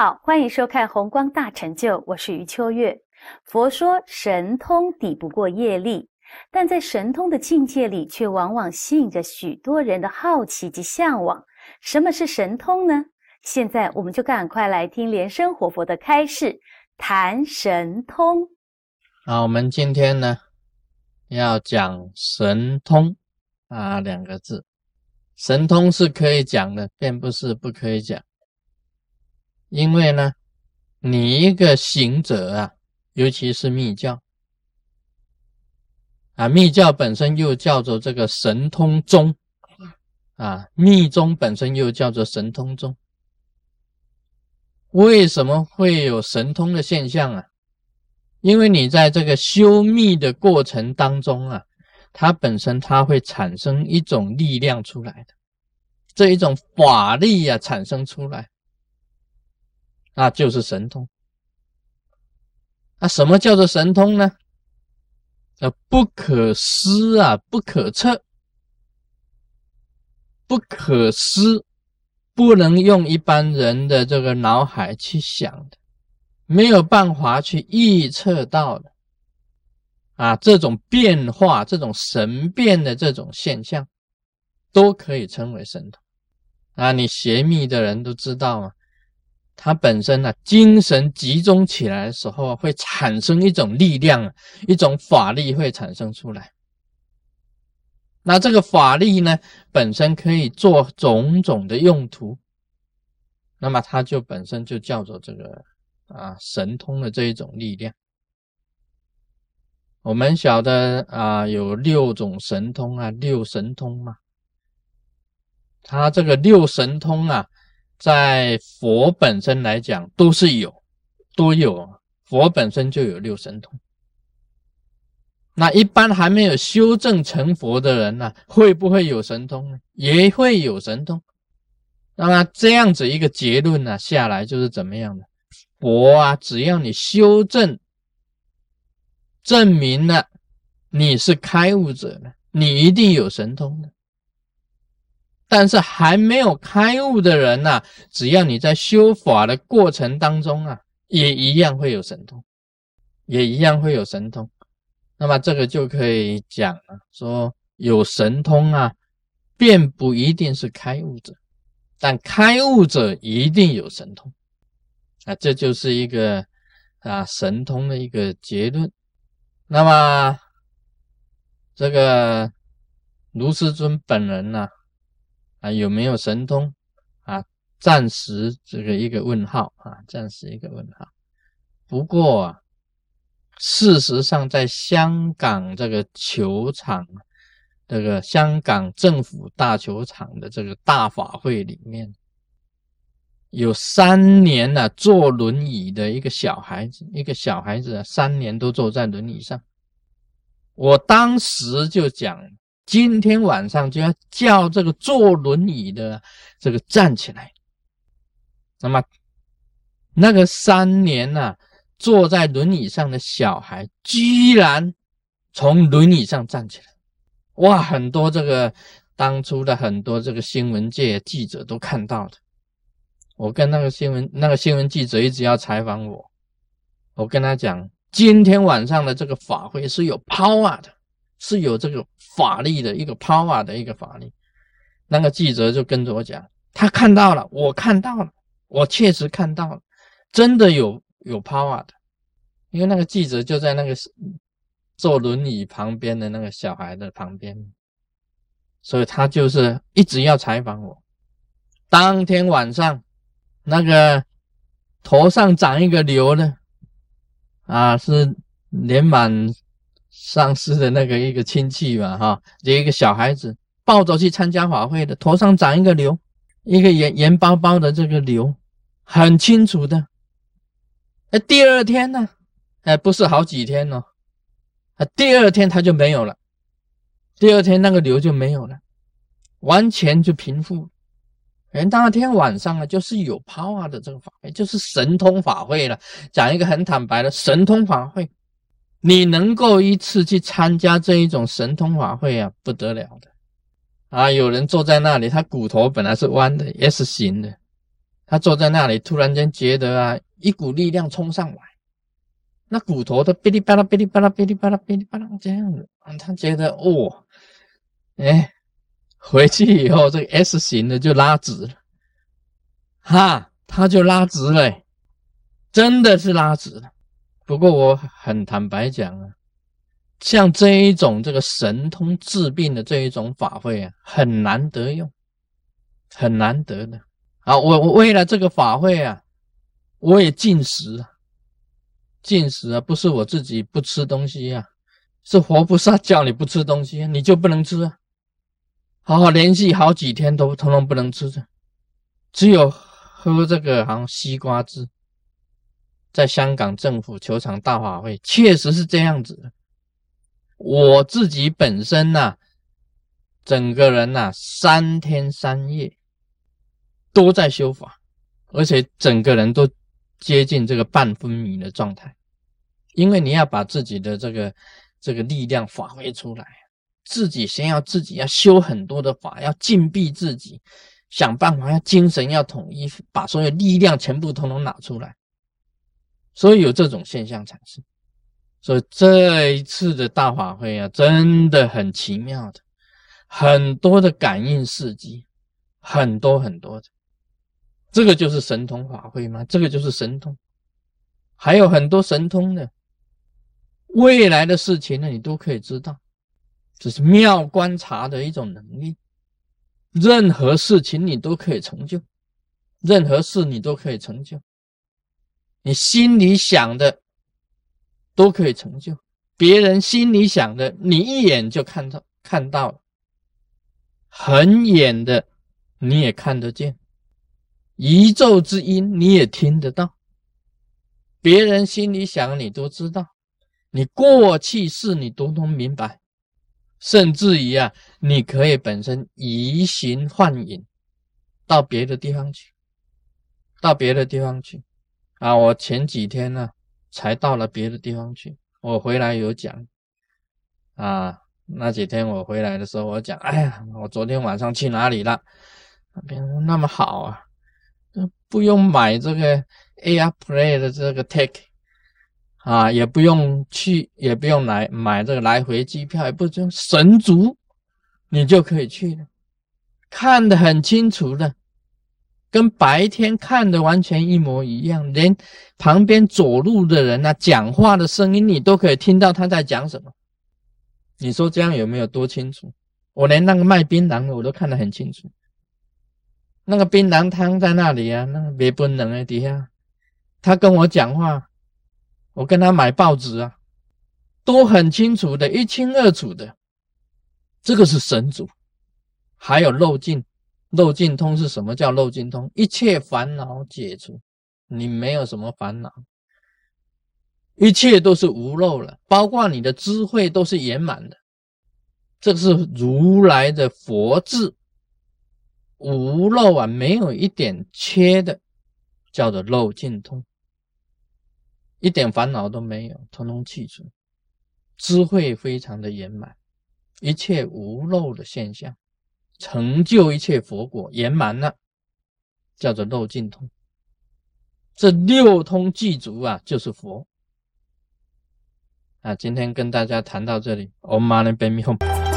好，欢迎收看《红光大成就》，我是余秋月。佛说神通抵不过业力，但在神通的境界里，却往往吸引着许多人的好奇及向往。什么是神通呢？现在我们就赶快来听莲生活佛的开示，谈神通。好，我们今天呢要讲神通啊两个字。神通是可以讲的，并不是不可以讲。因为呢，你一个行者啊，尤其是密教啊，密教本身又叫做这个神通宗啊，密宗本身又叫做神通宗。为什么会有神通的现象啊？因为你在这个修密的过程当中啊，它本身它会产生一种力量出来的，这一种法力呀产生出来，那就是神通。那什么叫做神通呢？呃，不可思啊，不可测，不可思，不能用一般人的这个脑海去想的。没有办法去预测到的啊，这种变化、这种神变的这种现象，都可以称为神通啊。你邪密的人都知道啊，它本身呢，精神集中起来的时候，会产生一种力量，一种法力会产生出来。那这个法力呢，本身可以做种种的用途，那么它就本身就叫做这个。啊，神通的这一种力量，我们晓得啊，有六种神通啊，六神通嘛。它这个六神通啊，在佛本身来讲都是有，都有。佛本身就有六神通。那一般还没有修正成佛的人呢，会不会有神通呢？也会有神通。那么这样子一个结论呢下来就是怎么样的？佛啊，只要你修正，证明了你是开悟者了，你一定有神通的。但是还没有开悟的人呐，只要你在修法的过程当中啊，也一样会有神通，也一样会有神通。那么这个就可以讲了，说有神通啊，并不一定是开悟者，但开悟者一定有神通。啊，这就是一个啊神通的一个结论。那么，这个卢师尊本人呢，啊有没有神通啊？暂时这个一个问号啊，暂时一个问号。不过啊，事实上在香港这个球场，这个香港政府大球场的这个大法会里面。有三年呢，坐轮椅的一个小孩子，一个小孩子啊，三年都坐在轮椅上。我当时就讲，今天晚上就要叫这个坐轮椅的这个站起来。那么，那个三年呢，坐在轮椅上的小孩居然从轮椅上站起来，哇！很多这个当初的很多这个新闻界记者都看到的。我跟那个新闻那个新闻记者一直要采访我，我跟他讲，今天晚上的这个法会是有 power 的，是有这个法力的一个 power 的一个法力。那个记者就跟着我讲，他看到了，我看到了，我确实看到了，真的有有 power 的。因为那个记者就在那个坐轮椅旁边的那个小孩的旁边，所以他就是一直要采访我。当天晚上。那个头上长一个瘤的啊，是年满上市的那个一个亲戚嘛，哈，有一个小孩子抱着去参加法会的，头上长一个瘤，一个圆圆包包的这个瘤，很清楚的。哎，第二天呢，哎，不是好几天哦，啊，第二天他就没有了，第二天那个瘤就没有了，完全就平复。哎，当天晚上啊，就是有 power 的这个法会，就是神通法会了。讲一个很坦白的神通法会，你能够一次去参加这一种神通法会啊，不得了的啊！有人坐在那里，他骨头本来是弯的，S 型的，他坐在那里，突然间觉得啊，一股力量冲上来，那骨头都哔哩吧啦、哔哩吧啦、哔哩吧啦、哔哩吧啦这样子，啊他觉得哦，哎，回去以后这个 S 型的就拉直了，哈，他就拉直了，真的是拉直了。不过我很坦白讲啊。像这一种这个神通治病的这一种法会啊，很难得用，很难得的啊！我我为了这个法会啊，我也进食啊，进食啊，不是我自己不吃东西呀，是活菩萨叫你不吃东西，你就不能吃啊！好好连续好几天都通通不能吃的，只有喝这个好像西瓜汁。在香港政府球场大法会，确实是这样子的。我自己本身呐，整个人呐，三天三夜都在修法，而且整个人都接近这个半昏迷的状态。因为你要把自己的这个这个力量发挥出来，自己先要自己要修很多的法，要禁闭自己，想办法要精神要统一，把所有力量全部统统拿出来，所以有这种现象产生。所以这一次的大法会啊，真的很奇妙的，很多的感应事迹，很多很多的，这个就是神通法会吗？这个就是神通，还有很多神通的，未来的事情呢，你都可以知道，这是妙观察的一种能力，任何事情你都可以成就，任何事你都可以成就，你心里想的。都可以成就。别人心里想的，你一眼就看到看到了，很远的你也看得见，宇宙之音你也听得到，别人心里想你都知道，你过去式你都能明白，甚至于啊，你可以本身移形换影到别的地方去，到别的地方去。啊！我前几天呢。才到了别的地方去。我回来有讲啊，那几天我回来的时候，我讲，哎呀，我昨天晚上去哪里了？别人说那么好啊，不用买这个 Airplay 的这个 Tech 啊，也不用去，也不用来买这个来回机票，也不用神足，你就可以去了，看得很清楚的。跟白天看的完全一模一样，连旁边走路的人啊，讲话的声音你都可以听到他在讲什么。你说这样有没有多清楚？我连那个卖槟榔的我都看得很清楚。那个槟榔汤在那里啊，那个别槟榔啊底下，他跟我讲话，我跟他买报纸啊，都很清楚的，一清二楚的。这个是神主，还有漏尽。漏尽通是什么叫漏尽通？一切烦恼解除，你没有什么烦恼，一切都是无漏了，包括你的智慧都是圆满的。这是如来的佛智，无漏啊，没有一点缺的，叫做漏尽通，一点烦恼都没有，通通去除，智慧非常的圆满，一切无漏的现象。成就一切佛果圆满了，叫做六尽通。这六通具足啊，就是佛。啊，今天跟大家谈到这里，Om Mani Padme Hum。